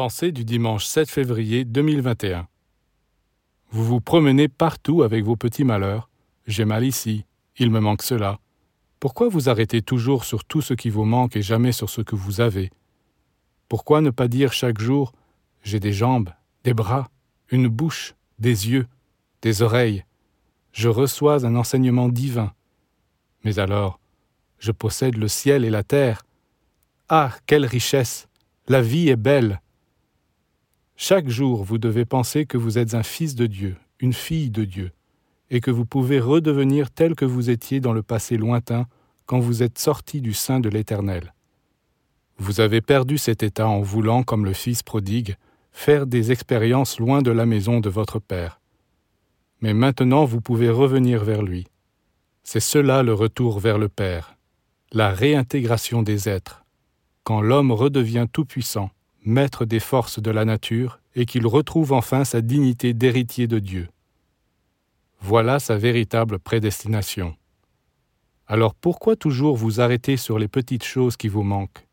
Pensée du dimanche 7 février 2021. Vous vous promenez partout avec vos petits malheurs. J'ai mal ici, il me manque cela. Pourquoi vous arrêtez toujours sur tout ce qui vous manque et jamais sur ce que vous avez? Pourquoi ne pas dire chaque jour J'ai des jambes, des bras, une bouche, des yeux, des oreilles. Je reçois un enseignement divin. Mais alors, je possède le ciel et la terre. Ah, quelle richesse La vie est belle chaque jour, vous devez penser que vous êtes un fils de Dieu, une fille de Dieu, et que vous pouvez redevenir tel que vous étiez dans le passé lointain quand vous êtes sorti du sein de l'Éternel. Vous avez perdu cet état en voulant, comme le Fils prodigue, faire des expériences loin de la maison de votre Père. Mais maintenant vous pouvez revenir vers lui. C'est cela le retour vers le Père, la réintégration des êtres, quand l'homme redevient tout-puissant maître des forces de la nature, et qu'il retrouve enfin sa dignité d'héritier de Dieu. Voilà sa véritable prédestination. Alors pourquoi toujours vous arrêter sur les petites choses qui vous manquent?